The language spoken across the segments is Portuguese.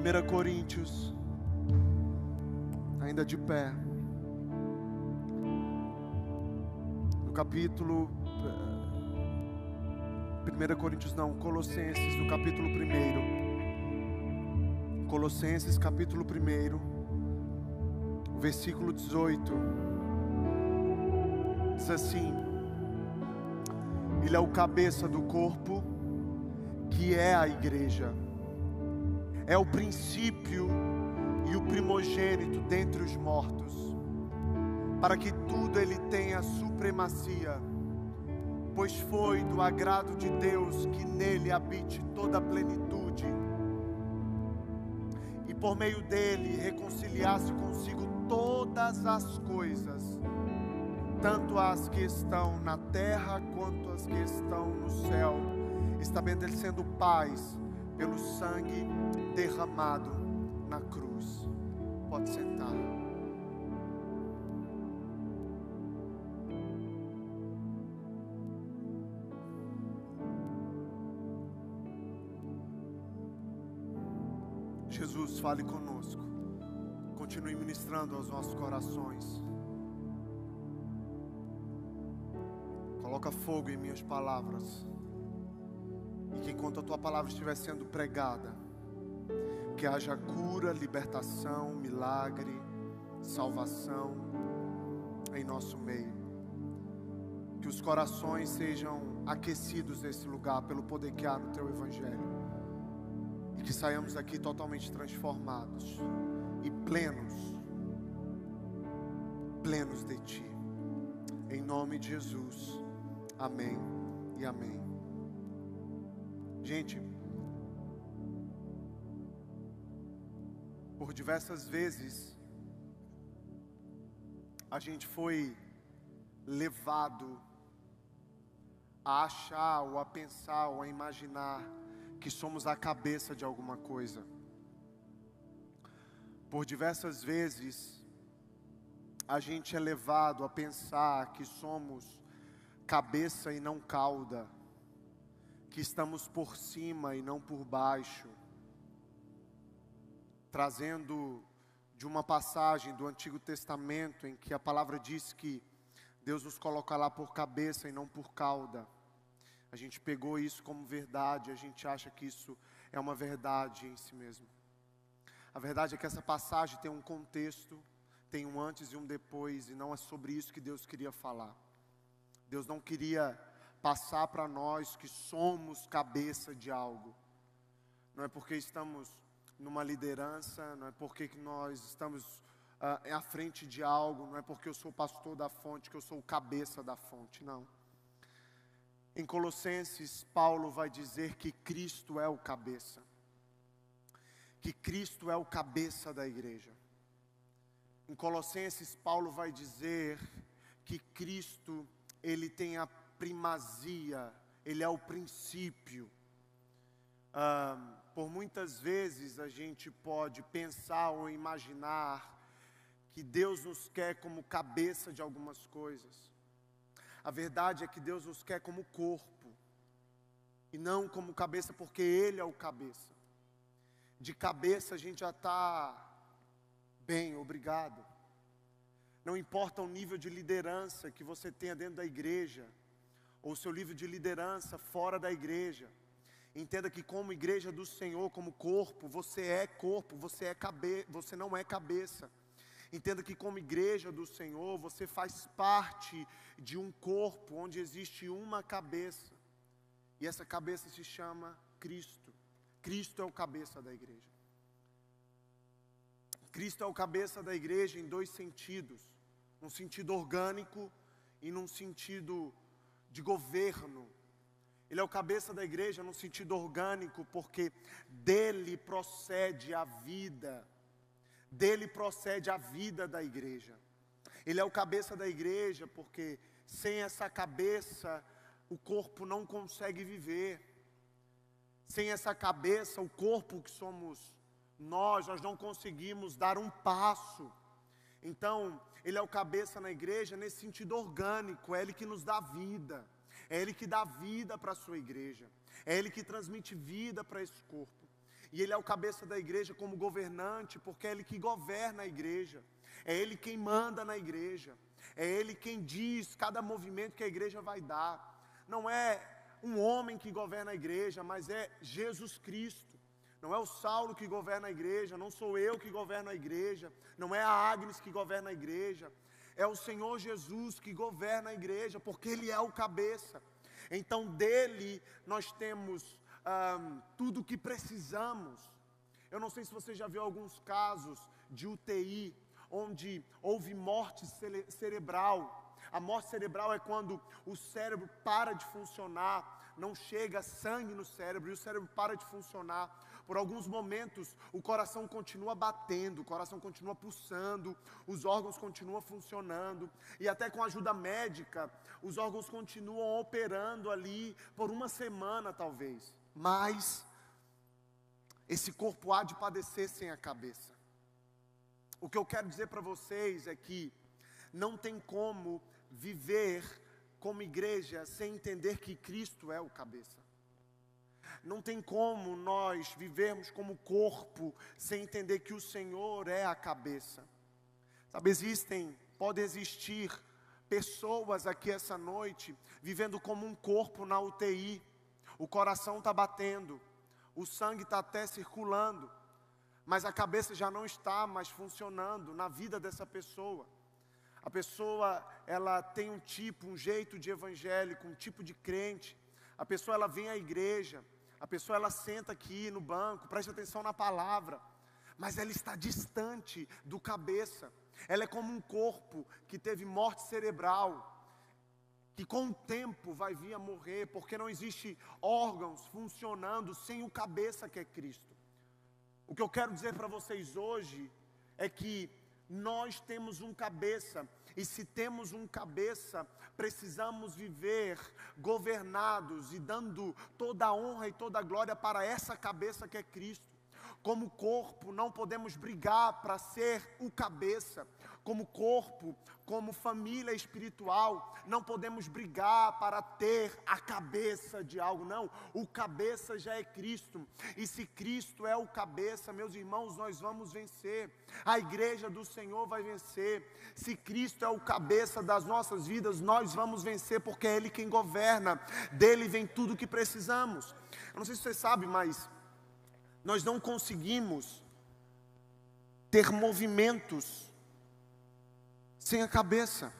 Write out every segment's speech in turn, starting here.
1 Coríntios, ainda de pé, no capítulo. 1 eh, Coríntios não, Colossenses, no capítulo 1. Colossenses, capítulo 1, versículo 18. Diz assim: Ele é o cabeça do corpo, que é a igreja é o princípio e o primogênito dentre os mortos, para que tudo ele tenha supremacia, pois foi do agrado de Deus que nele habite toda a plenitude, e por meio dele reconciliasse consigo todas as coisas, tanto as que estão na terra quanto as que estão no céu, estabelecendo paz pelo sangue derramado na cruz. Pode sentar. Jesus, fale conosco. Continue ministrando aos nossos corações. Coloca fogo em minhas palavras. E que enquanto a tua palavra estiver sendo pregada, que haja cura, libertação, milagre, salvação em nosso meio. Que os corações sejam aquecidos nesse lugar pelo poder que há no teu evangelho. E que saiamos daqui totalmente transformados e plenos, plenos de ti. Em nome de Jesus. Amém e amém. Gente, por diversas vezes, a gente foi levado a achar, ou a pensar, ou a imaginar que somos a cabeça de alguma coisa. Por diversas vezes, a gente é levado a pensar que somos cabeça e não cauda que estamos por cima e não por baixo, trazendo de uma passagem do Antigo Testamento em que a palavra diz que Deus nos coloca lá por cabeça e não por cauda. A gente pegou isso como verdade, a gente acha que isso é uma verdade em si mesmo. A verdade é que essa passagem tem um contexto, tem um antes e um depois, e não é sobre isso que Deus queria falar. Deus não queria passar para nós que somos cabeça de algo. Não é porque estamos numa liderança, não é porque que nós estamos uh, à frente de algo, não é porque eu sou pastor da fonte que eu sou o cabeça da fonte, não. Em Colossenses, Paulo vai dizer que Cristo é o cabeça, que Cristo é o cabeça da igreja. Em Colossenses, Paulo vai dizer que Cristo, ele tem a primazia, Ele é o princípio. Ah, por muitas vezes a gente pode pensar ou imaginar que Deus nos quer como cabeça de algumas coisas. A verdade é que Deus nos quer como corpo, e não como cabeça, porque Ele é o cabeça. De cabeça a gente já está bem, obrigado. Não importa o nível de liderança que você tenha dentro da igreja, ou seu livro de liderança fora da igreja. Entenda que como igreja do Senhor, como corpo, você é corpo, você é cabe, você não é cabeça. Entenda que como igreja do Senhor, você faz parte de um corpo onde existe uma cabeça. E essa cabeça se chama Cristo. Cristo é o cabeça da igreja. Cristo é o cabeça da igreja em dois sentidos: num sentido orgânico e num sentido de governo. Ele é o cabeça da igreja no sentido orgânico, porque dele procede a vida, dele procede a vida da igreja. Ele é o cabeça da igreja, porque sem essa cabeça o corpo não consegue viver. Sem essa cabeça, o corpo que somos nós, nós não conseguimos dar um passo. Então, ele é o cabeça na igreja nesse sentido orgânico, é Ele que nos dá vida, é Ele que dá vida para a sua igreja, é Ele que transmite vida para esse corpo. E ele é o cabeça da igreja como governante, porque é ele que governa a igreja. É ele quem manda na igreja. É ele quem diz cada movimento que a igreja vai dar. Não é um homem que governa a igreja, mas é Jesus Cristo. Não é o Saulo que governa a igreja, não sou eu que governo a igreja, não é a Agnes que governa a igreja, é o Senhor Jesus que governa a igreja, porque Ele é o cabeça. Então dele nós temos um, tudo o que precisamos. Eu não sei se você já viu alguns casos de UTI, onde houve morte cere cerebral. A morte cerebral é quando o cérebro para de funcionar, não chega sangue no cérebro e o cérebro para de funcionar. Por alguns momentos, o coração continua batendo, o coração continua pulsando, os órgãos continuam funcionando, e até com ajuda médica, os órgãos continuam operando ali por uma semana, talvez. Mas esse corpo há de padecer sem a cabeça. O que eu quero dizer para vocês é que não tem como viver como igreja sem entender que Cristo é o cabeça. Não tem como nós vivermos como corpo sem entender que o Senhor é a cabeça. Sabe, existem, podem existir pessoas aqui essa noite vivendo como um corpo na UTI. O coração está batendo, o sangue está até circulando, mas a cabeça já não está mais funcionando na vida dessa pessoa. A pessoa, ela tem um tipo, um jeito de evangélico, um tipo de crente. A pessoa, ela vem à igreja, a pessoa ela senta aqui no banco, presta atenção na palavra, mas ela está distante do cabeça. Ela é como um corpo que teve morte cerebral, que com o tempo vai vir a morrer, porque não existe órgãos funcionando sem o cabeça que é Cristo. O que eu quero dizer para vocês hoje é que nós temos um cabeça e se temos um cabeça, precisamos viver governados e dando toda a honra e toda a glória para essa cabeça que é Cristo. Como corpo, não podemos brigar para ser o cabeça. Como corpo, como família espiritual, não podemos brigar para ter a cabeça de algo, não. O cabeça já é Cristo. E se Cristo é o cabeça, meus irmãos, nós vamos vencer. A igreja do Senhor vai vencer. Se Cristo é o cabeça das nossas vidas, nós vamos vencer, porque é Ele quem governa. Dele vem tudo o que precisamos. Eu não sei se você sabe, mas nós não conseguimos ter movimentos sem a cabeça.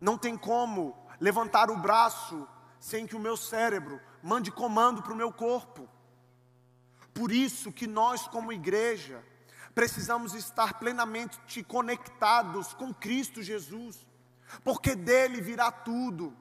Não tem como levantar o braço sem que o meu cérebro mande comando para o meu corpo. Por isso que nós, como igreja, precisamos estar plenamente conectados com Cristo Jesus, porque dele virá tudo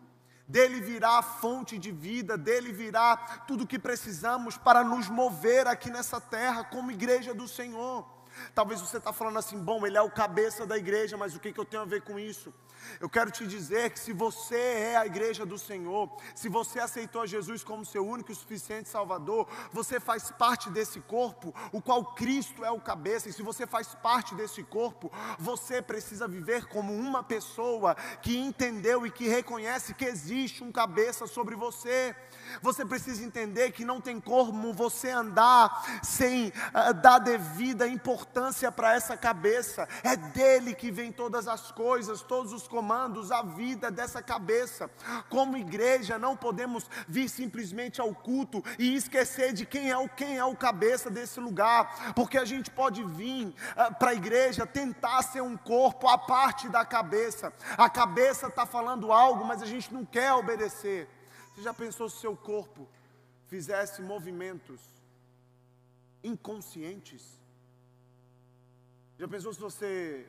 dele virá a fonte de vida, dele virá tudo o que precisamos para nos mover aqui nessa terra como igreja do Senhor. Talvez você está falando assim, bom, ele é o cabeça da igreja, mas o que, que eu tenho a ver com isso? Eu quero te dizer que se você é a igreja do Senhor, se você aceitou Jesus como seu único e suficiente Salvador, você faz parte desse corpo, o qual Cristo é o cabeça, e se você faz parte desse corpo, você precisa viver como uma pessoa que entendeu e que reconhece que existe um cabeça sobre você. Você precisa entender que não tem como você andar sem uh, dar devida importância para essa cabeça. É dele que vem todas as coisas, todos os comandos, a vida dessa cabeça. Como igreja, não podemos vir simplesmente ao culto e esquecer de quem é o quem é o cabeça desse lugar, porque a gente pode vir uh, para a igreja tentar ser um corpo à parte da cabeça. A cabeça está falando algo, mas a gente não quer obedecer. Você já pensou se seu corpo fizesse movimentos inconscientes? Já pensou se você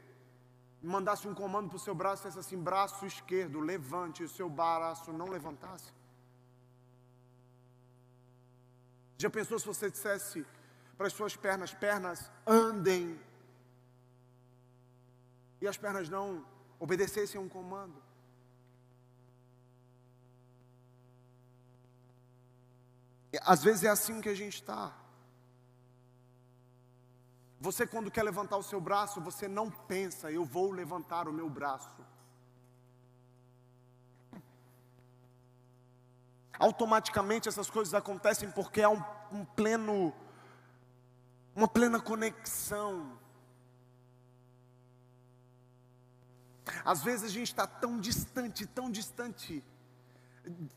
mandasse um comando para o seu braço e dissesse assim: braço esquerdo, levante, e o seu braço não levantasse? Já pensou se você dissesse para as suas pernas: pernas, andem, e as pernas não obedecessem a um comando? Às vezes é assim que a gente está. Você, quando quer levantar o seu braço, você não pensa, eu vou levantar o meu braço. automaticamente essas coisas acontecem porque há um, um pleno, uma plena conexão. Às vezes a gente está tão distante, tão distante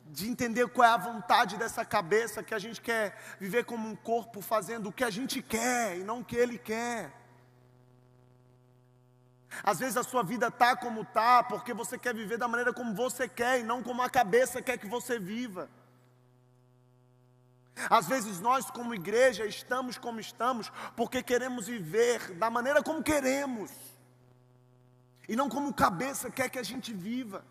de entender qual é a vontade dessa cabeça que a gente quer viver como um corpo fazendo o que a gente quer e não o que ele quer. Às vezes a sua vida está como está, porque você quer viver da maneira como você quer e não como a cabeça quer que você viva. Às vezes nós, como igreja, estamos como estamos, porque queremos viver da maneira como queremos, e não como cabeça quer que a gente viva.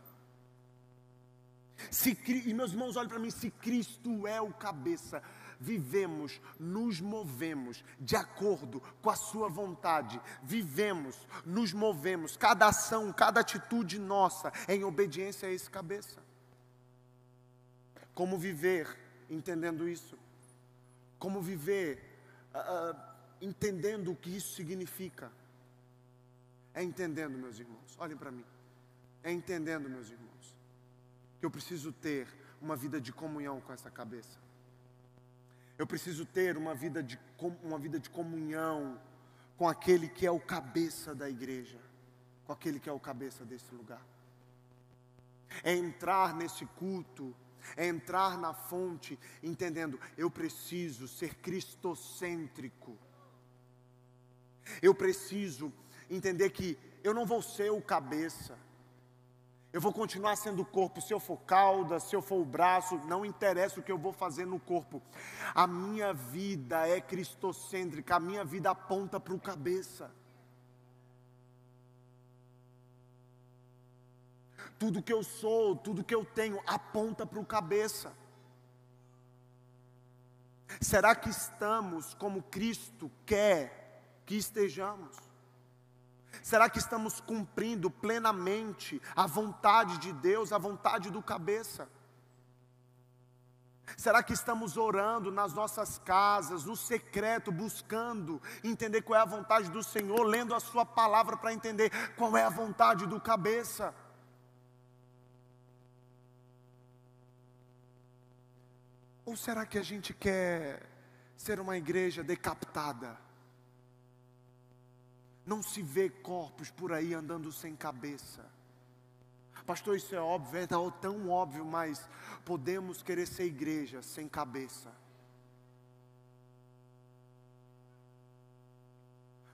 Se, e meus irmãos, olhem para mim: se Cristo é o cabeça, vivemos, nos movemos de acordo com a Sua vontade, vivemos, nos movemos, cada ação, cada atitude nossa em obediência a esse cabeça. Como viver entendendo isso? Como viver uh, entendendo o que isso significa? É entendendo, meus irmãos, olhem para mim, é entendendo, meus irmãos, eu preciso ter uma vida de comunhão com essa cabeça. Eu preciso ter uma vida de, uma vida de comunhão com aquele que é o cabeça da igreja, com aquele que é o cabeça desse lugar. É entrar nesse culto, é entrar na fonte, entendendo, eu preciso ser cristocêntrico. Eu preciso entender que eu não vou ser o cabeça. Eu vou continuar sendo o corpo, se eu for cauda, se eu for o braço, não interessa o que eu vou fazer no corpo. A minha vida é cristocêntrica, a minha vida aponta para o cabeça. Tudo que eu sou, tudo que eu tenho, aponta para o cabeça. Será que estamos como Cristo quer que estejamos? Será que estamos cumprindo plenamente a vontade de Deus, a vontade do cabeça? Será que estamos orando nas nossas casas, no secreto, buscando entender qual é a vontade do Senhor, lendo a Sua palavra para entender qual é a vontade do cabeça? Ou será que a gente quer ser uma igreja decapitada? Não se vê corpos por aí andando sem cabeça. Pastor, isso é óbvio, é tão óbvio, mas podemos querer ser igreja sem cabeça.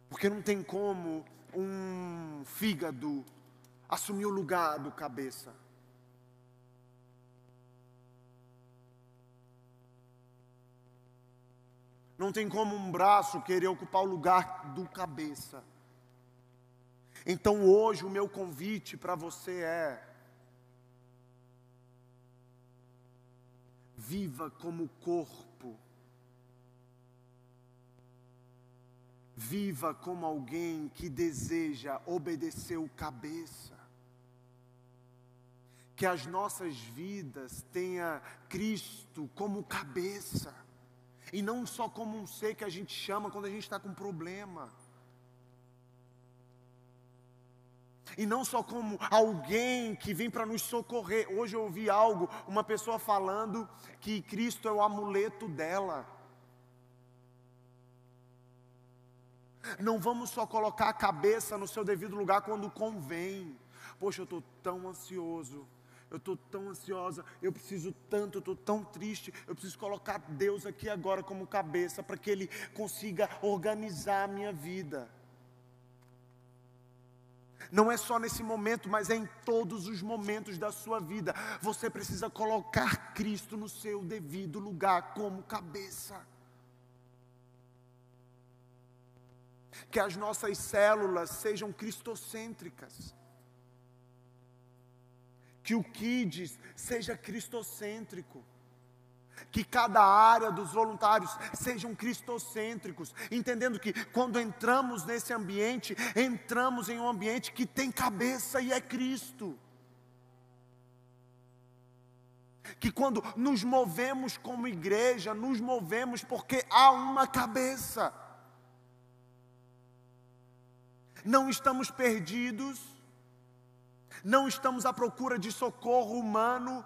Porque não tem como um fígado assumir o lugar do cabeça. Não tem como um braço querer ocupar o lugar do cabeça. Então hoje o meu convite para você é: viva como corpo, viva como alguém que deseja obedecer o cabeça. Que as nossas vidas tenha Cristo como cabeça, e não só como um ser que a gente chama quando a gente está com problema. E não só como alguém que vem para nos socorrer. Hoje eu ouvi algo, uma pessoa falando que Cristo é o amuleto dela. Não vamos só colocar a cabeça no seu devido lugar quando convém. Poxa, eu estou tão ansioso. Eu estou tão ansiosa, eu preciso tanto, eu estou tão triste. Eu preciso colocar Deus aqui agora como cabeça para que Ele consiga organizar a minha vida. Não é só nesse momento, mas é em todos os momentos da sua vida. Você precisa colocar Cristo no seu devido lugar como cabeça. Que as nossas células sejam cristocêntricas. Que o Kids seja cristocêntrico que cada área dos voluntários sejam cristocêntricos, entendendo que quando entramos nesse ambiente, entramos em um ambiente que tem cabeça e é Cristo. Que quando nos movemos como igreja, nos movemos porque há uma cabeça. Não estamos perdidos, não estamos à procura de socorro humano,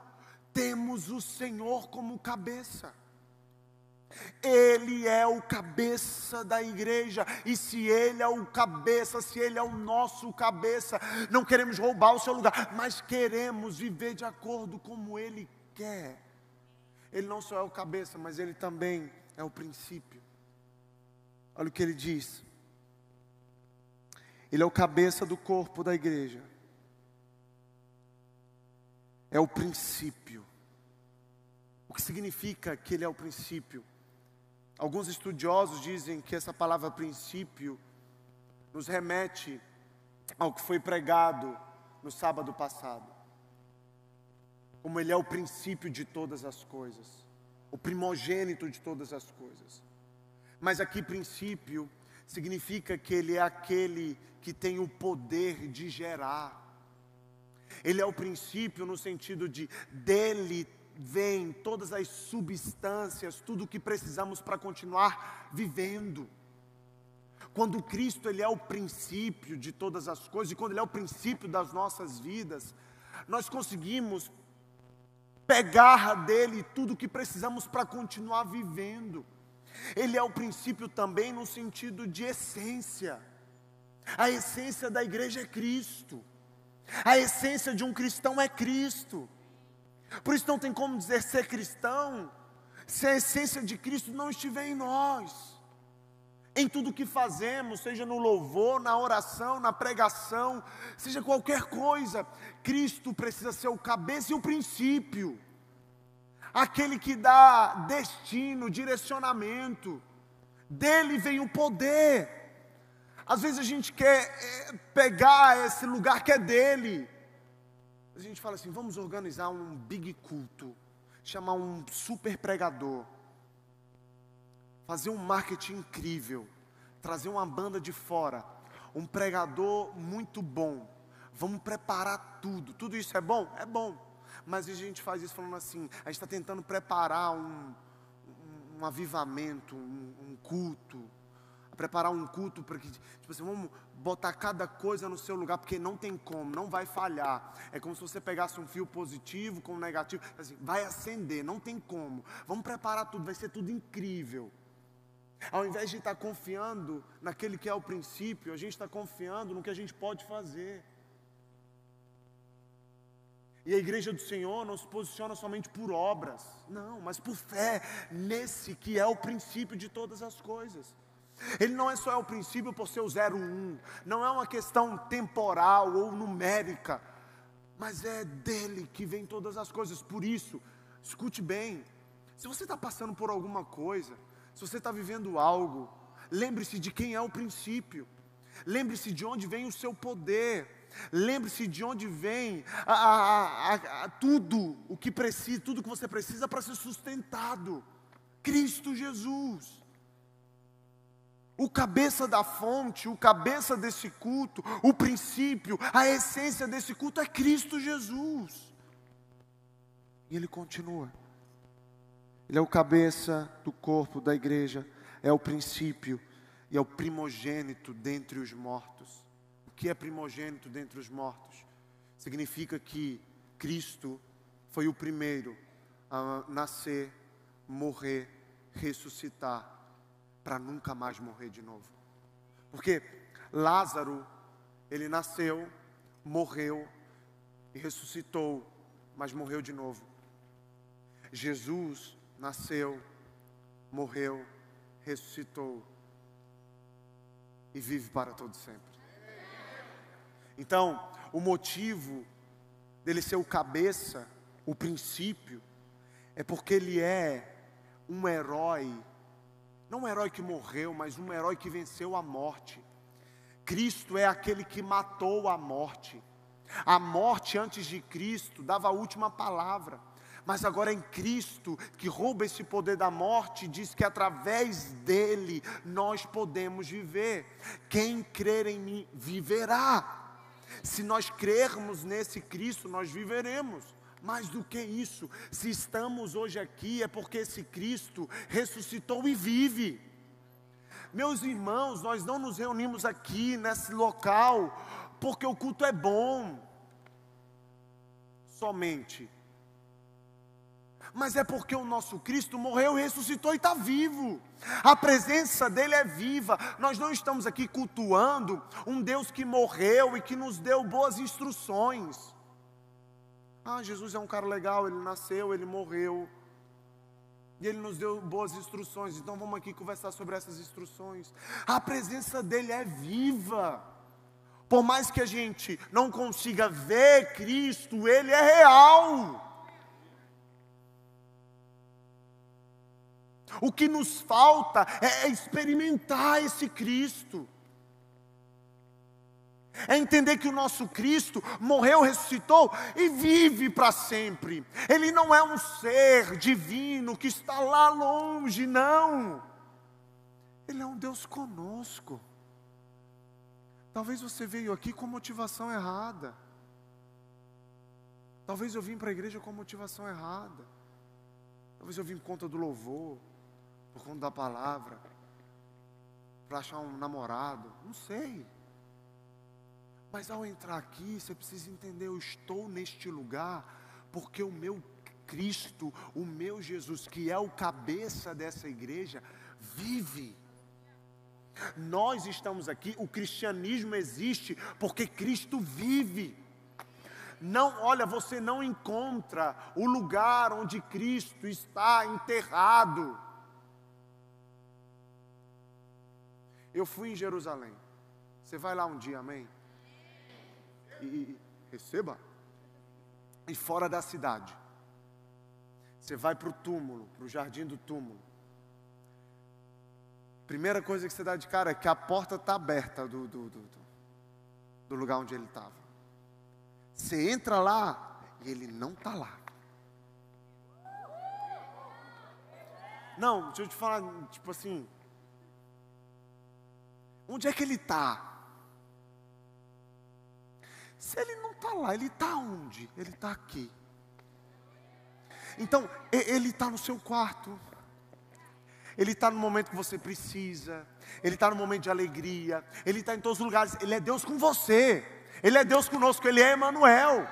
temos o Senhor como cabeça. Ele é o cabeça da igreja, e se Ele é o cabeça, se Ele é o nosso cabeça, não queremos roubar o seu lugar, mas queremos viver de acordo como Ele quer. Ele não só é o cabeça, mas Ele também é o princípio. Olha o que Ele diz: Ele é o cabeça do corpo da igreja, é o princípio. O que significa que Ele é o princípio? Alguns estudiosos dizem que essa palavra princípio nos remete ao que foi pregado no sábado passado. Como ele é o princípio de todas as coisas, o primogênito de todas as coisas. Mas aqui, princípio, significa que ele é aquele que tem o poder de gerar. Ele é o princípio no sentido de dele vem todas as substâncias, tudo o que precisamos para continuar vivendo. Quando Cristo ele é o princípio de todas as coisas e quando ele é o princípio das nossas vidas, nós conseguimos pegar dele tudo o que precisamos para continuar vivendo. Ele é o princípio também no sentido de essência. A essência da igreja é Cristo. A essência de um cristão é Cristo. Por isso não tem como dizer ser cristão se a essência de Cristo não estiver em nós. Em tudo que fazemos, seja no louvor, na oração, na pregação, seja qualquer coisa, Cristo precisa ser o cabeça e o princípio, aquele que dá destino, direcionamento, dele vem o poder. Às vezes a gente quer eh, pegar esse lugar que é dele, a gente fala assim: vamos organizar um big culto, chamar um super pregador, fazer um marketing incrível, trazer uma banda de fora, um pregador muito bom. Vamos preparar tudo. Tudo isso é bom? É bom. Mas a gente faz isso falando assim: a gente está tentando preparar um, um, um avivamento, um, um culto preparar um culto para que, tipo assim, vamos botar cada coisa no seu lugar, porque não tem como, não vai falhar. É como se você pegasse um fio positivo com um negativo, assim, vai acender, não tem como. Vamos preparar tudo, vai ser tudo incrível. Ao invés de estar confiando naquele que é o princípio, a gente está confiando no que a gente pode fazer. E a igreja do Senhor não se posiciona somente por obras, não, mas por fé, nesse que é o princípio de todas as coisas. Ele não é só o princípio por ser o 01, não é uma questão temporal ou numérica, mas é dele que vem todas as coisas. Por isso, escute bem: se você está passando por alguma coisa, se você está vivendo algo, lembre-se de quem é o princípio, lembre-se de onde vem o seu poder. Lembre-se de onde vem a, a, a, tudo o que precisa, tudo que você precisa para ser sustentado. Cristo Jesus o cabeça da fonte, o cabeça desse culto, o princípio, a essência desse culto é Cristo Jesus. E ele continua. Ele é o cabeça do corpo da igreja, é o princípio e é o primogênito dentre os mortos. O que é primogênito dentre os mortos? Significa que Cristo foi o primeiro a nascer, morrer, ressuscitar para nunca mais morrer de novo. Porque Lázaro, ele nasceu, morreu e ressuscitou, mas morreu de novo. Jesus nasceu, morreu, ressuscitou e vive para todo sempre. Então, o motivo dele ser o cabeça, o princípio, é porque ele é um herói não um herói que morreu, mas um herói que venceu a morte. Cristo é aquele que matou a morte. A morte antes de Cristo dava a última palavra. Mas agora é em Cristo que rouba esse poder da morte, diz que através dele nós podemos viver. Quem crer em mim viverá. Se nós crermos nesse Cristo, nós viveremos. Mais do que isso, se estamos hoje aqui é porque esse Cristo ressuscitou e vive. Meus irmãos, nós não nos reunimos aqui nesse local porque o culto é bom. Somente. mas é porque o nosso Cristo morreu, ressuscitou e está vivo. A presença dele é viva. Nós não estamos aqui cultuando um Deus que morreu e que nos deu boas instruções. Ah, Jesus é um cara legal, ele nasceu, ele morreu. E ele nos deu boas instruções. Então vamos aqui conversar sobre essas instruções. A presença dele é viva. Por mais que a gente não consiga ver Cristo, ele é real. O que nos falta é experimentar esse Cristo. É entender que o nosso Cristo morreu, ressuscitou e vive para sempre. Ele não é um ser divino que está lá longe, não. Ele é um Deus conosco. Talvez você veio aqui com motivação errada. Talvez eu vim para a igreja com motivação errada. Talvez eu vim por conta do louvor por conta da palavra, para achar um namorado, não sei. Mas ao entrar aqui, você precisa entender: eu estou neste lugar porque o meu Cristo, o meu Jesus, que é o cabeça dessa igreja, vive. Nós estamos aqui, o cristianismo existe porque Cristo vive. Não, olha, você não encontra o lugar onde Cristo está enterrado. Eu fui em Jerusalém. Você vai lá um dia, amém? E, receba. E fora da cidade. Você vai para o túmulo, para o jardim do túmulo. Primeira coisa que você dá de cara é que a porta está aberta do, do, do, do lugar onde ele estava. Você entra lá e ele não está lá. Não, deixa eu te falar, tipo assim, Onde é que ele está? Se ele não está lá, ele está onde? Ele está aqui. Então, ele está no seu quarto. Ele está no momento que você precisa. Ele está no momento de alegria. Ele está em todos os lugares. Ele é Deus com você. Ele é Deus conosco. Ele é Emmanuel.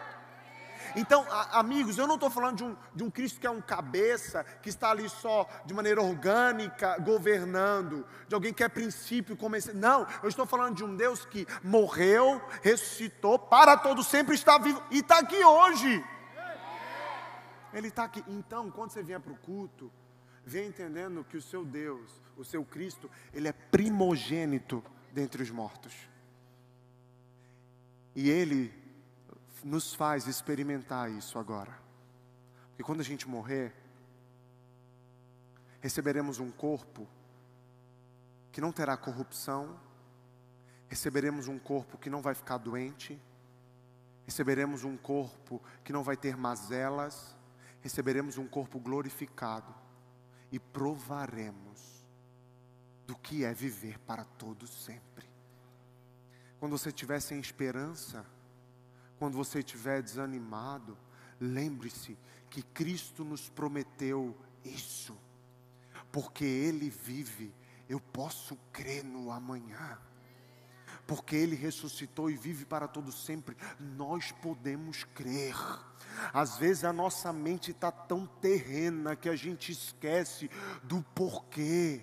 Então, amigos, eu não estou falando de um, de um Cristo que é um cabeça, que está ali só de maneira orgânica, governando, de alguém que é princípio, comece... não, eu estou falando de um Deus que morreu, ressuscitou, para todo sempre está vivo e está aqui hoje. Ele está aqui. Então, quando você vier para o culto, venha entendendo que o seu Deus, o seu Cristo, ele é primogênito dentre os mortos. E ele nos faz experimentar isso agora. Porque quando a gente morrer, receberemos um corpo que não terá corrupção, receberemos um corpo que não vai ficar doente, receberemos um corpo que não vai ter mazelas, receberemos um corpo glorificado e provaremos do que é viver para todo sempre. Quando você tiver sem esperança, quando você estiver desanimado, lembre-se que Cristo nos prometeu isso, porque Ele vive, eu posso crer no amanhã. Porque Ele ressuscitou e vive para todo sempre, nós podemos crer. Às vezes a nossa mente está tão terrena que a gente esquece do porquê.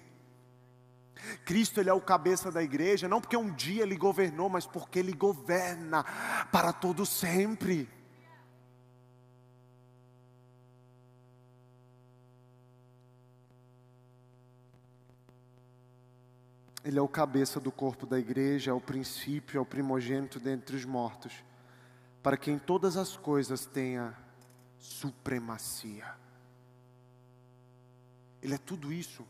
Cristo ele é o cabeça da igreja, não porque um dia ele governou, mas porque ele governa para todo sempre. Ele é o cabeça do corpo da igreja, é o princípio, é o primogênito dentre os mortos, para que em todas as coisas tenha supremacia. Ele é tudo isso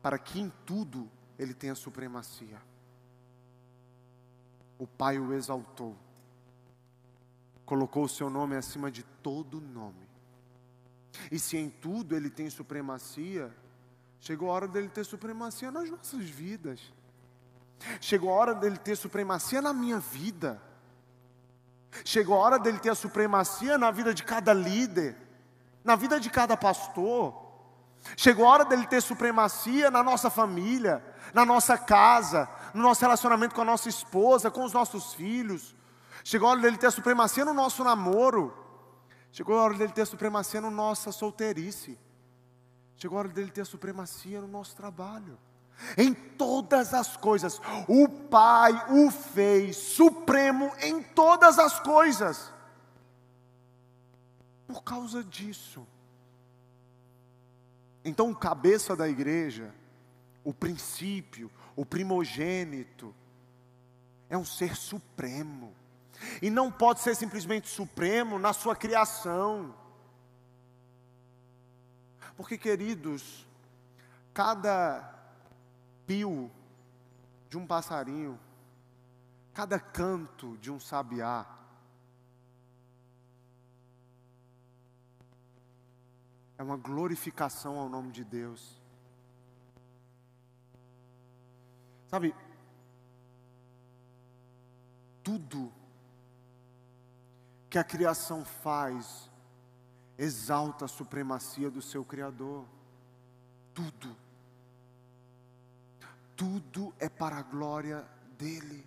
para que em tudo ele tenha supremacia. O Pai o exaltou, colocou o seu nome acima de todo nome. E se em tudo ele tem supremacia, chegou a hora dele ter supremacia nas nossas vidas. Chegou a hora dele ter supremacia na minha vida. Chegou a hora dele ter a supremacia na vida de cada líder, na vida de cada pastor. Chegou a hora dele ter supremacia na nossa família, na nossa casa, no nosso relacionamento com a nossa esposa, com os nossos filhos. Chegou a hora dele ter supremacia no nosso namoro. Chegou a hora dele ter supremacia na nossa solteirice. Chegou a hora dele ter supremacia no nosso trabalho. Em todas as coisas, o Pai o fez supremo em todas as coisas. Por causa disso. Então, o cabeça da igreja, o princípio, o primogênito, é um ser supremo. E não pode ser simplesmente supremo na sua criação. Porque, queridos, cada pio de um passarinho, cada canto de um sabiá, é uma glorificação ao nome de Deus. Sabe, tudo que a criação faz exalta a supremacia do seu Criador. Tudo. Tudo é para a glória dEle.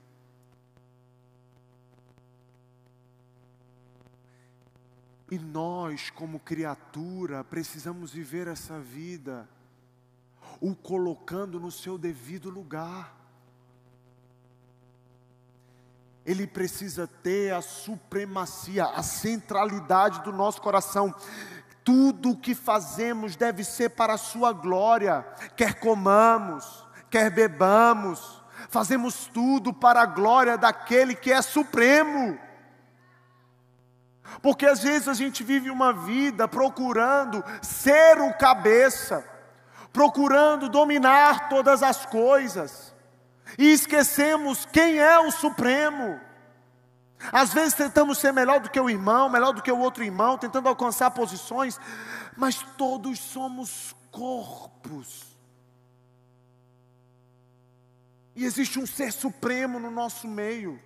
E nós, como criatura, precisamos viver essa vida, o colocando no seu devido lugar. Ele precisa ter a supremacia, a centralidade do nosso coração. Tudo o que fazemos deve ser para a Sua glória, quer comamos, quer bebamos, fazemos tudo para a glória daquele que é supremo. Porque às vezes a gente vive uma vida procurando ser o cabeça, procurando dominar todas as coisas, e esquecemos quem é o Supremo. Às vezes tentamos ser melhor do que o irmão, melhor do que o outro irmão, tentando alcançar posições, mas todos somos corpos. E existe um ser supremo no nosso meio.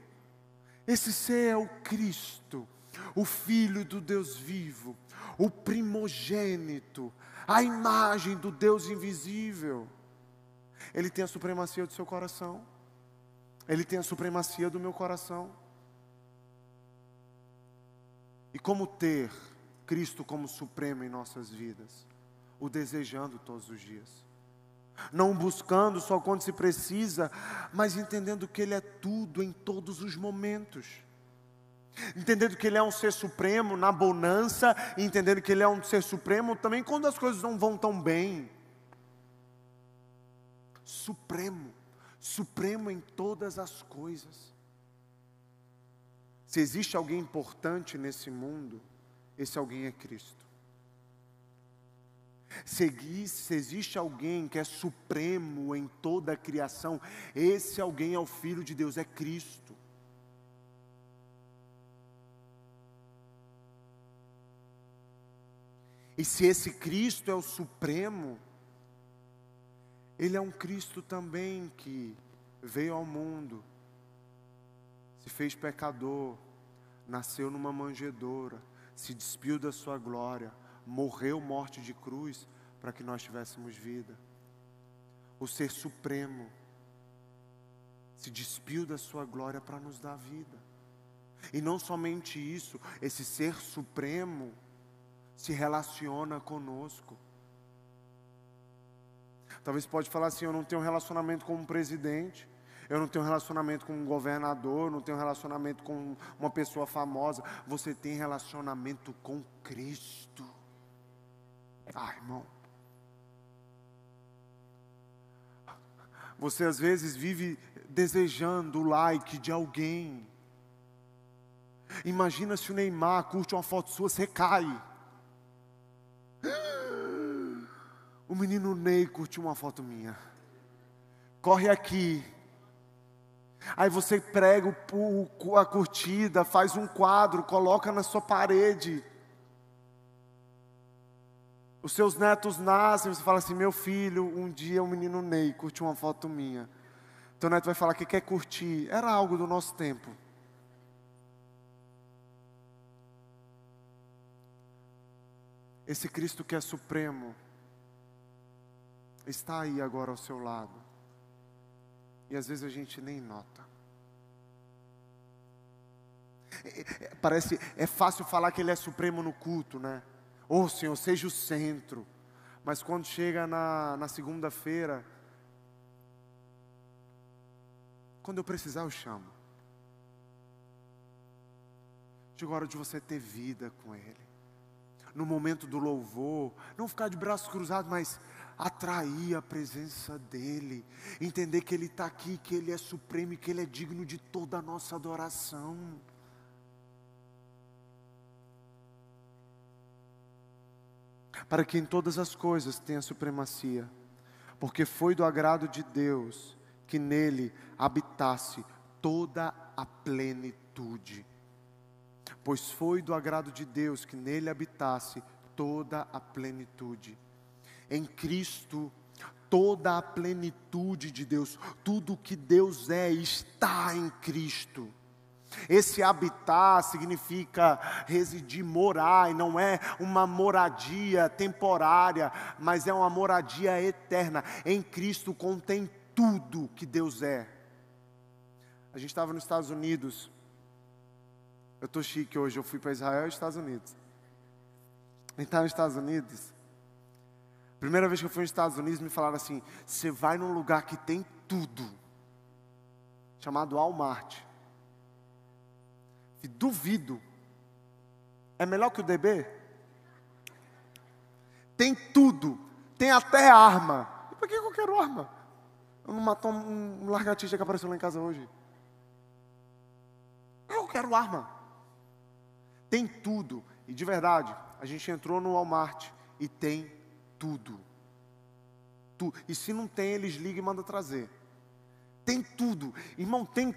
Esse ser é o Cristo o Filho do Deus vivo, o primogênito, a imagem do Deus invisível. Ele tem a supremacia do seu coração, ele tem a supremacia do meu coração. E como ter Cristo como supremo em nossas vidas? O desejando todos os dias. Não buscando só quando se precisa, mas entendendo que Ele é tudo em todos os momentos entendendo que Ele é um ser supremo na bonança, e entendendo que Ele é um ser supremo também quando as coisas não vão tão bem. Supremo, supremo em todas as coisas. Se existe alguém importante nesse mundo, esse alguém é Cristo. Se, existe alguém que é supremo em toda a criação, esse alguém é o Filho de Deus, é Cristo. E se esse Cristo é o Supremo, Ele é um Cristo também que veio ao mundo, se fez pecador, nasceu numa manjedoura, se despiu da sua glória, morreu morte de cruz para que nós tivéssemos vida. O Ser Supremo se despiu da sua glória para nos dar vida. E não somente isso, esse Ser Supremo se relaciona conosco. Talvez pode falar assim, eu não tenho relacionamento com um presidente, eu não tenho relacionamento com um governador, não tenho relacionamento com uma pessoa famosa. Você tem relacionamento com Cristo. Ah, irmão. Você às vezes vive desejando o like de alguém. Imagina se o Neymar curte uma foto sua, você cai. O menino Ney curtiu uma foto minha. Corre aqui. Aí você prega o, a curtida, faz um quadro, coloca na sua parede. Os seus netos nascem, você fala assim: meu filho, um dia o menino Ney curtiu uma foto minha. Teu neto vai falar que quer curtir. Era algo do nosso tempo. Esse Cristo que é supremo, está aí agora ao seu lado. E às vezes a gente nem nota. É, é, parece, é fácil falar que Ele é supremo no culto, né? Ô oh, Senhor, seja o centro. Mas quando chega na, na segunda-feira, quando eu precisar, eu chamo. Chegou a hora de você ter vida com Ele. No momento do louvor, não ficar de braços cruzados, mas atrair a presença dEle. Entender que Ele está aqui, que Ele é supremo e que Ele é digno de toda a nossa adoração. Para que em todas as coisas tenha supremacia, porque foi do agrado de Deus que nele habitasse toda a plenitude. Pois foi do agrado de Deus que nele habitasse toda a plenitude. Em Cristo, toda a plenitude de Deus, tudo que Deus é, está em Cristo. Esse habitar significa residir, morar, e não é uma moradia temporária, mas é uma moradia eterna. Em Cristo contém tudo que Deus é. A gente estava nos Estados Unidos. Eu estou chique hoje, eu fui para Israel e Estados Unidos. A gente estava nos Estados Unidos. Primeira vez que eu fui nos Estados Unidos, me falaram assim: você vai num lugar que tem tudo, chamado Walmart. E duvido. É melhor que o DB? Tem tudo, tem até arma. E por que eu quero arma? Eu não matou um, largatista que apareceu lá em casa hoje. Eu quero arma. Tem tudo. E de verdade, a gente entrou no Walmart e tem tudo. Tu, e se não tem, eles ligam e mandam trazer. Tem tudo. Irmão, tem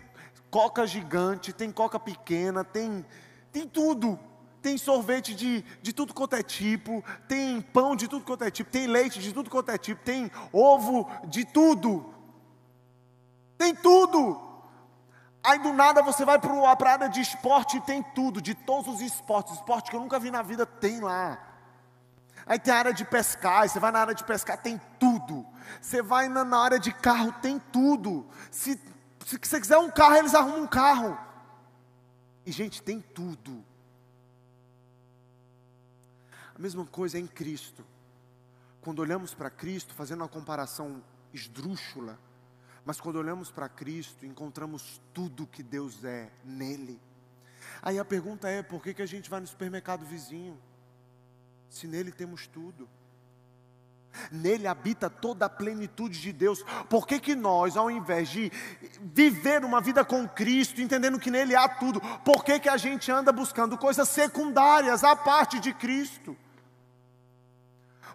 coca gigante, tem coca pequena, tem, tem tudo. Tem sorvete de, de tudo quanto é tipo, tem pão de tudo quanto é tipo, tem leite de tudo quanto é tipo, tem ovo de tudo. Tem tudo. Aí do nada você vai para a área de esporte e tem tudo, de todos os esportes. Esporte que eu nunca vi na vida tem lá. Aí tem a área de pescar, você vai na área de pescar, tem tudo. Você vai na, na área de carro, tem tudo. Se, se você quiser um carro, eles arrumam um carro. E gente, tem tudo. A mesma coisa é em Cristo. Quando olhamos para Cristo, fazendo uma comparação esdrúxula, mas quando olhamos para Cristo, encontramos tudo que Deus é nele. Aí a pergunta é: por que, que a gente vai no supermercado vizinho? Se nele temos tudo. Nele habita toda a plenitude de Deus. Por que, que nós, ao invés de viver uma vida com Cristo, entendendo que nele há tudo, por que, que a gente anda buscando coisas secundárias à parte de Cristo?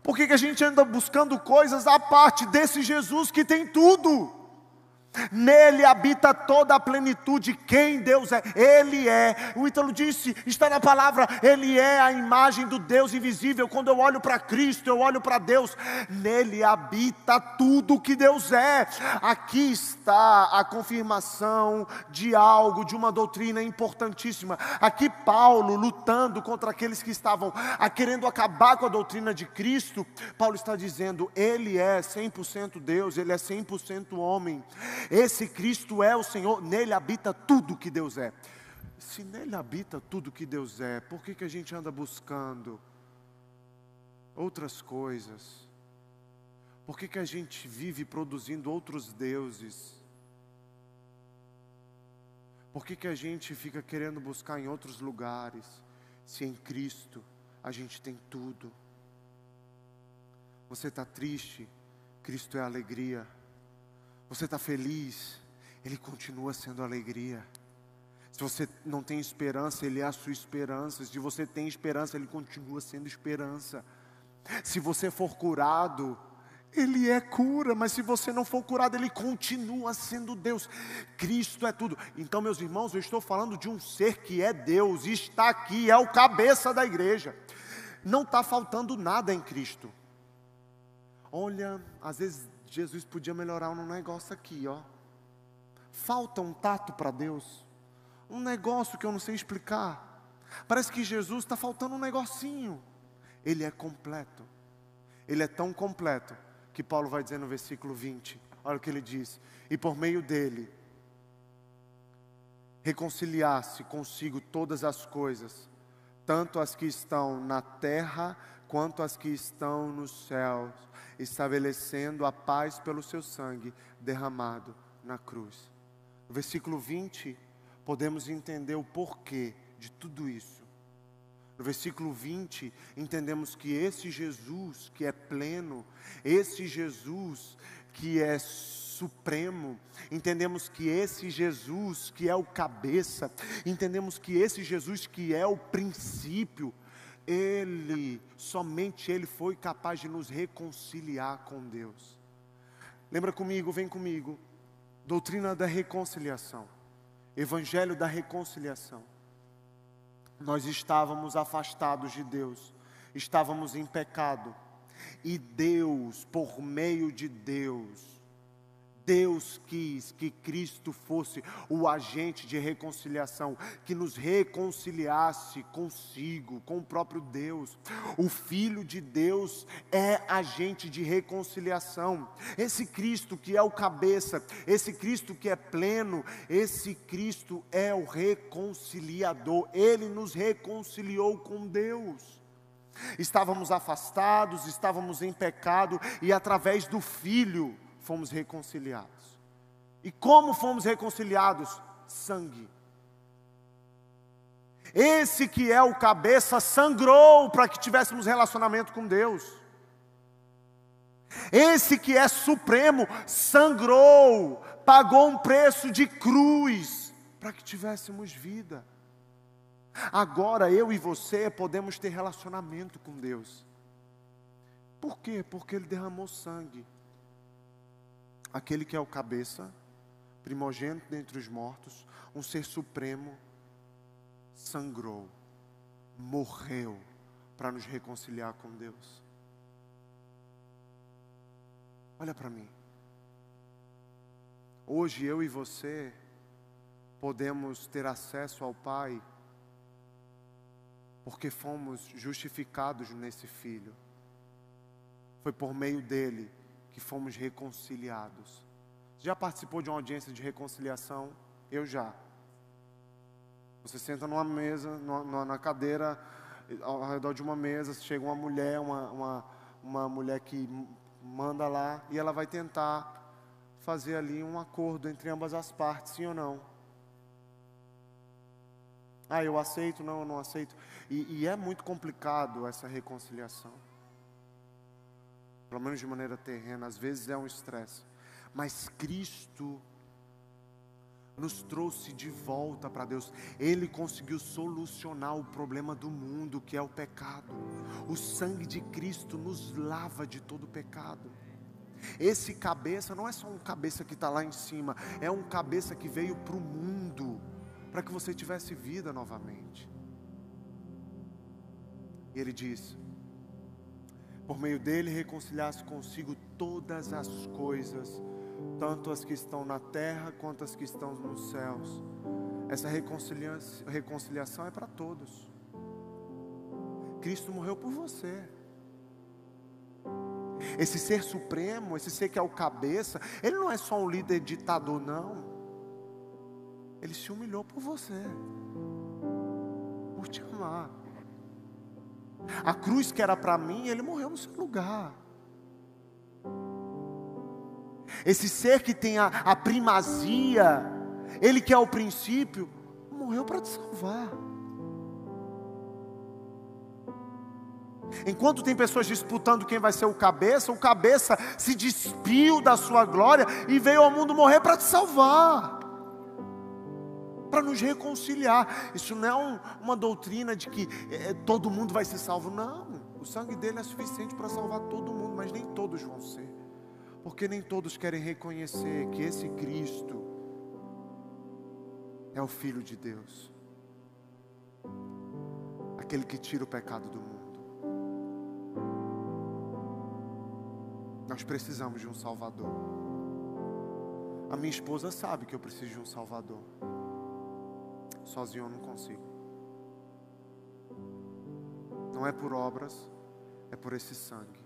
Por que, que a gente anda buscando coisas à parte desse Jesus que tem tudo? Nele habita toda a plenitude, quem Deus é, Ele é. O Ítalo disse, está na palavra, Ele é a imagem do Deus invisível. Quando eu olho para Cristo, eu olho para Deus, nele habita tudo que Deus é. Aqui está a confirmação de algo, de uma doutrina importantíssima. Aqui, Paulo lutando contra aqueles que estavam querendo acabar com a doutrina de Cristo, Paulo está dizendo, Ele é 100% Deus, Ele é 100% homem. Esse Cristo é o Senhor, nele habita tudo que Deus é. Se nele habita tudo que Deus é, por que, que a gente anda buscando outras coisas? Por que, que a gente vive produzindo outros deuses? Por que, que a gente fica querendo buscar em outros lugares, se em Cristo a gente tem tudo? Você está triste? Cristo é alegria. Você está feliz? Ele continua sendo alegria. Se você não tem esperança, Ele é a sua esperança. Se você tem esperança, Ele continua sendo esperança. Se você for curado, Ele é cura, mas se você não for curado, Ele continua sendo Deus. Cristo é tudo. Então, meus irmãos, eu estou falando de um ser que é Deus, está aqui, é o cabeça da igreja. Não está faltando nada em Cristo. Olha, às vezes Jesus podia melhorar um negócio aqui, ó. Falta um tato para Deus. Um negócio que eu não sei explicar. Parece que Jesus está faltando um negocinho. Ele é completo. Ele é tão completo que Paulo vai dizer no versículo 20. Olha o que ele diz. E por meio dele reconciliasse consigo todas as coisas, tanto as que estão na terra quanto as que estão nos céus, estabelecendo a paz pelo seu sangue derramado na cruz. No versículo 20, podemos entender o porquê de tudo isso. No versículo 20, entendemos que esse Jesus que é pleno, esse Jesus que é supremo, entendemos que esse Jesus que é o cabeça, entendemos que esse Jesus que é o princípio, ele, somente Ele foi capaz de nos reconciliar com Deus. Lembra comigo, vem comigo, doutrina da reconciliação, evangelho da reconciliação. Nós estávamos afastados de Deus, estávamos em pecado, e Deus, por meio de Deus, Deus quis que Cristo fosse o agente de reconciliação, que nos reconciliasse consigo, com o próprio Deus. O Filho de Deus é agente de reconciliação. Esse Cristo que é o cabeça, esse Cristo que é pleno, esse Cristo é o reconciliador. Ele nos reconciliou com Deus. Estávamos afastados, estávamos em pecado e através do Filho fomos reconciliados. E como fomos reconciliados? Sangue. Esse que é o cabeça sangrou para que tivéssemos relacionamento com Deus. Esse que é supremo sangrou, pagou um preço de cruz para que tivéssemos vida. Agora eu e você podemos ter relacionamento com Deus. Por quê? Porque Ele derramou sangue aquele que é o cabeça, primogênito dentre os mortos, um ser supremo, sangrou, morreu para nos reconciliar com Deus. Olha para mim. Hoje eu e você podemos ter acesso ao Pai porque fomos justificados nesse Filho. Foi por meio dele que fomos reconciliados. Já participou de uma audiência de reconciliação? Eu já. Você senta numa mesa, numa, na cadeira, ao redor de uma mesa, chega uma mulher, uma, uma, uma mulher que manda lá, e ela vai tentar fazer ali um acordo entre ambas as partes, sim ou não? Ah, eu aceito, não, eu não aceito. E, e é muito complicado essa reconciliação pelo menos de maneira terrena, às vezes é um estresse. Mas Cristo nos trouxe de volta para Deus. Ele conseguiu solucionar o problema do mundo, que é o pecado. O sangue de Cristo nos lava de todo pecado. Esse cabeça não é só um cabeça que está lá em cima, é um cabeça que veio para o mundo, para que você tivesse vida novamente. E ele diz: por meio dele reconciliasse consigo todas as coisas, tanto as que estão na terra quanto as que estão nos céus. Essa reconciliação é para todos. Cristo morreu por você. Esse ser supremo, esse ser que é o cabeça, ele não é só um líder ditador, não. Ele se humilhou por você, por te amar. A cruz que era para mim, ele morreu no seu lugar. Esse ser que tem a, a primazia, ele que é o princípio, morreu para te salvar. Enquanto tem pessoas disputando quem vai ser o cabeça, o cabeça se despiu da sua glória e veio ao mundo morrer para te salvar para nos reconciliar. Isso não é um, uma doutrina de que é, todo mundo vai ser salvo. Não, o sangue dele é suficiente para salvar todo mundo, mas nem todos vão ser. Porque nem todos querem reconhecer que esse Cristo é o Filho de Deus, aquele que tira o pecado do mundo. Nós precisamos de um Salvador. A minha esposa sabe que eu preciso de um Salvador. Sozinho eu não consigo. Não é por obras, é por esse sangue.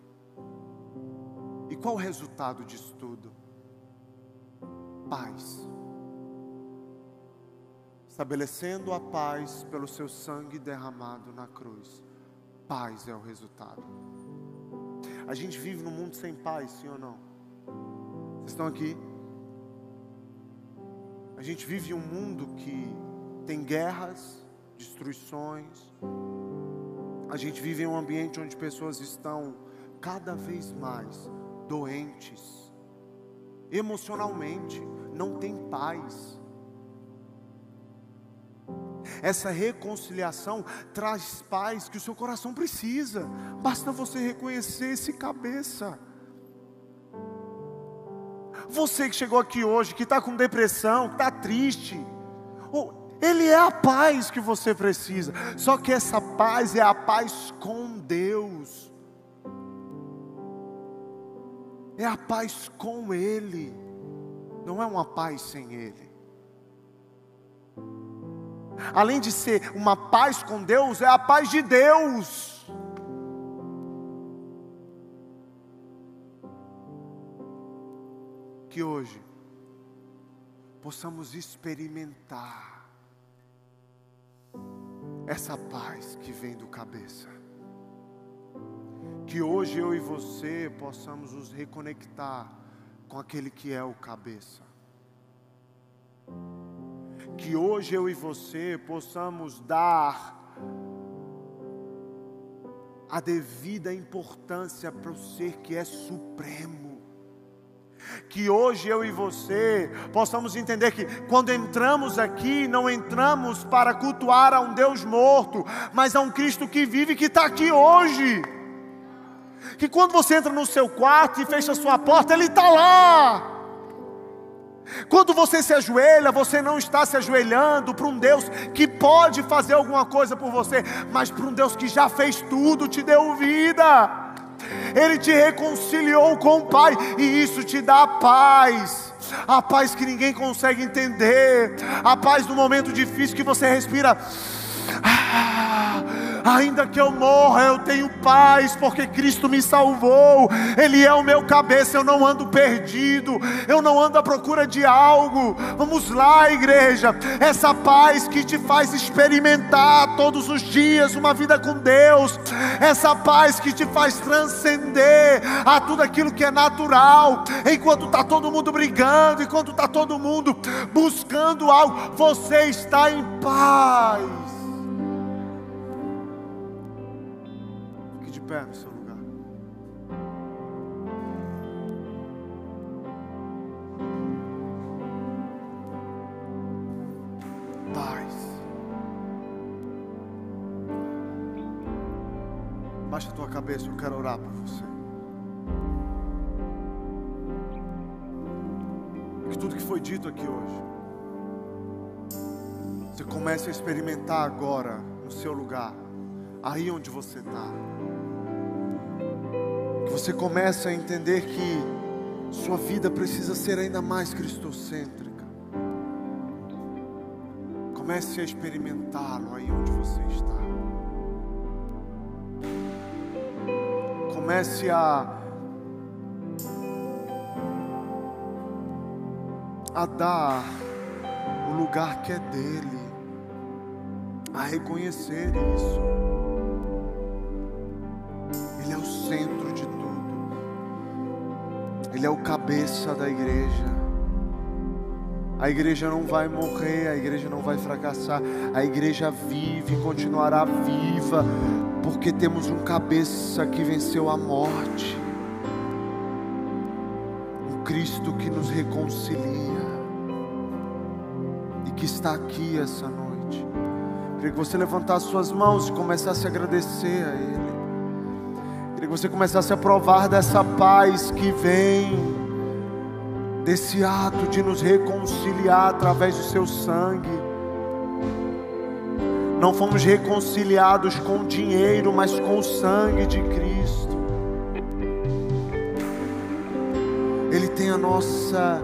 E qual o resultado disso tudo? Paz. estabelecendo a paz pelo seu sangue derramado na cruz. Paz é o resultado. A gente vive num mundo sem paz, sim ou não? Vocês estão aqui? A gente vive um mundo que tem guerras, destruições. A gente vive em um ambiente onde pessoas estão cada vez mais doentes, emocionalmente, não tem paz. Essa reconciliação traz paz que o seu coração precisa. Basta você reconhecer esse cabeça. Você que chegou aqui hoje, que está com depressão, que está triste, Ele é a paz que você precisa. Só que essa paz é a paz com Deus. É a paz com Ele. Não é uma paz sem Ele além de ser uma paz com Deus, é a paz de Deus. Que hoje possamos experimentar essa paz que vem do cabeça. Que hoje eu e você possamos nos reconectar com aquele que é o cabeça que hoje eu e você possamos dar a devida importância para o ser que é supremo. Que hoje eu e você possamos entender que quando entramos aqui, não entramos para cultuar a um Deus morto, mas a um Cristo que vive que está aqui hoje. Que quando você entra no seu quarto e fecha a sua porta, Ele está lá. Quando você se ajoelha, você não está se ajoelhando para um Deus que pode fazer alguma coisa por você, mas para um Deus que já fez tudo, te deu vida. Ele te reconciliou com o Pai e isso te dá paz. A paz que ninguém consegue entender, a paz no momento difícil que você respira. Ah, ainda que eu morra, eu tenho paz, porque Cristo me salvou, Ele é o meu cabeça, eu não ando perdido, eu não ando à procura de algo. Vamos lá, igreja, essa paz que te faz experimentar todos os dias uma vida com Deus, essa paz que te faz transcender a tudo aquilo que é natural, enquanto está todo mundo brigando, enquanto está todo mundo buscando algo, você está em paz. Pé no seu lugar. Paz. Baixa a tua cabeça, eu quero orar por você. Que tudo que foi dito aqui hoje, você comece a experimentar agora no seu lugar, aí onde você está você começa a entender que sua vida precisa ser ainda mais cristocêntrica. Comece a experimentá-lo aí onde você está. Comece a a dar o lugar que é dele, a reconhecer isso. Ele é o cabeça da igreja. A igreja não vai morrer, a igreja não vai fracassar, a igreja vive e continuará viva, porque temos um cabeça que venceu a morte, um Cristo que nos reconcilia e que está aqui essa noite. Queria que você levantasse suas mãos e começasse a agradecer a Ele. Queria que você começasse a provar dessa paz que vem, desse ato de nos reconciliar através do seu sangue. Não fomos reconciliados com dinheiro, mas com o sangue de Cristo. Ele tem a nossa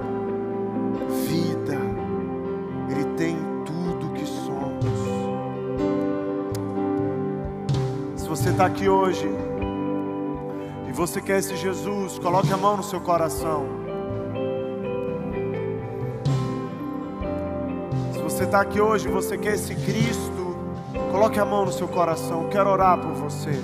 vida, Ele tem tudo que somos. Se você está aqui hoje, você quer esse Jesus, coloque a mão no seu coração. Se você está aqui hoje, você quer esse Cristo, coloque a mão no seu coração. Quero orar por você.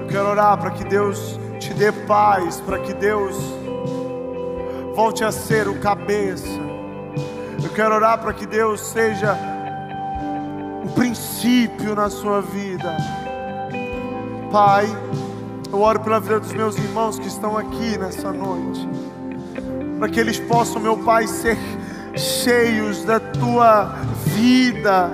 Eu quero orar para que Deus te dê paz, para que Deus volte a ser o cabeça. Eu quero orar para que Deus seja o princípio na sua vida. Pai, eu oro pela vida dos meus irmãos que estão aqui nessa noite, para que eles possam, meu Pai, ser cheios da tua vida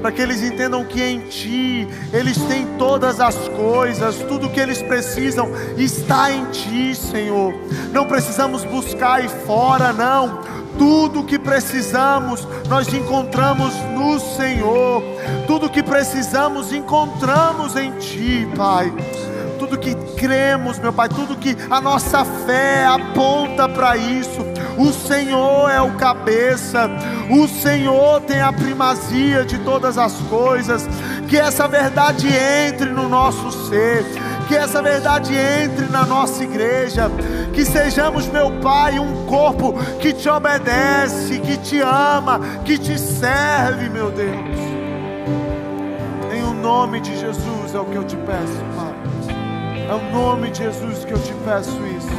para que eles entendam que em Ti eles têm todas as coisas, tudo que eles precisam está em Ti, Senhor. Não precisamos buscar aí fora, não. Tudo que precisamos, nós encontramos no Senhor. Tudo que precisamos, encontramos em Ti, Pai tudo que cremos, meu Pai, tudo que a nossa fé aponta para isso. O Senhor é o cabeça, o Senhor tem a primazia de todas as coisas. Que essa verdade entre no nosso ser, que essa verdade entre na nossa igreja, que sejamos, meu Pai, um corpo que te obedece, que te ama, que te serve, meu Deus. Em o nome de Jesus é o que eu te peço, Pai. É o nome de Jesus que eu te peço isso.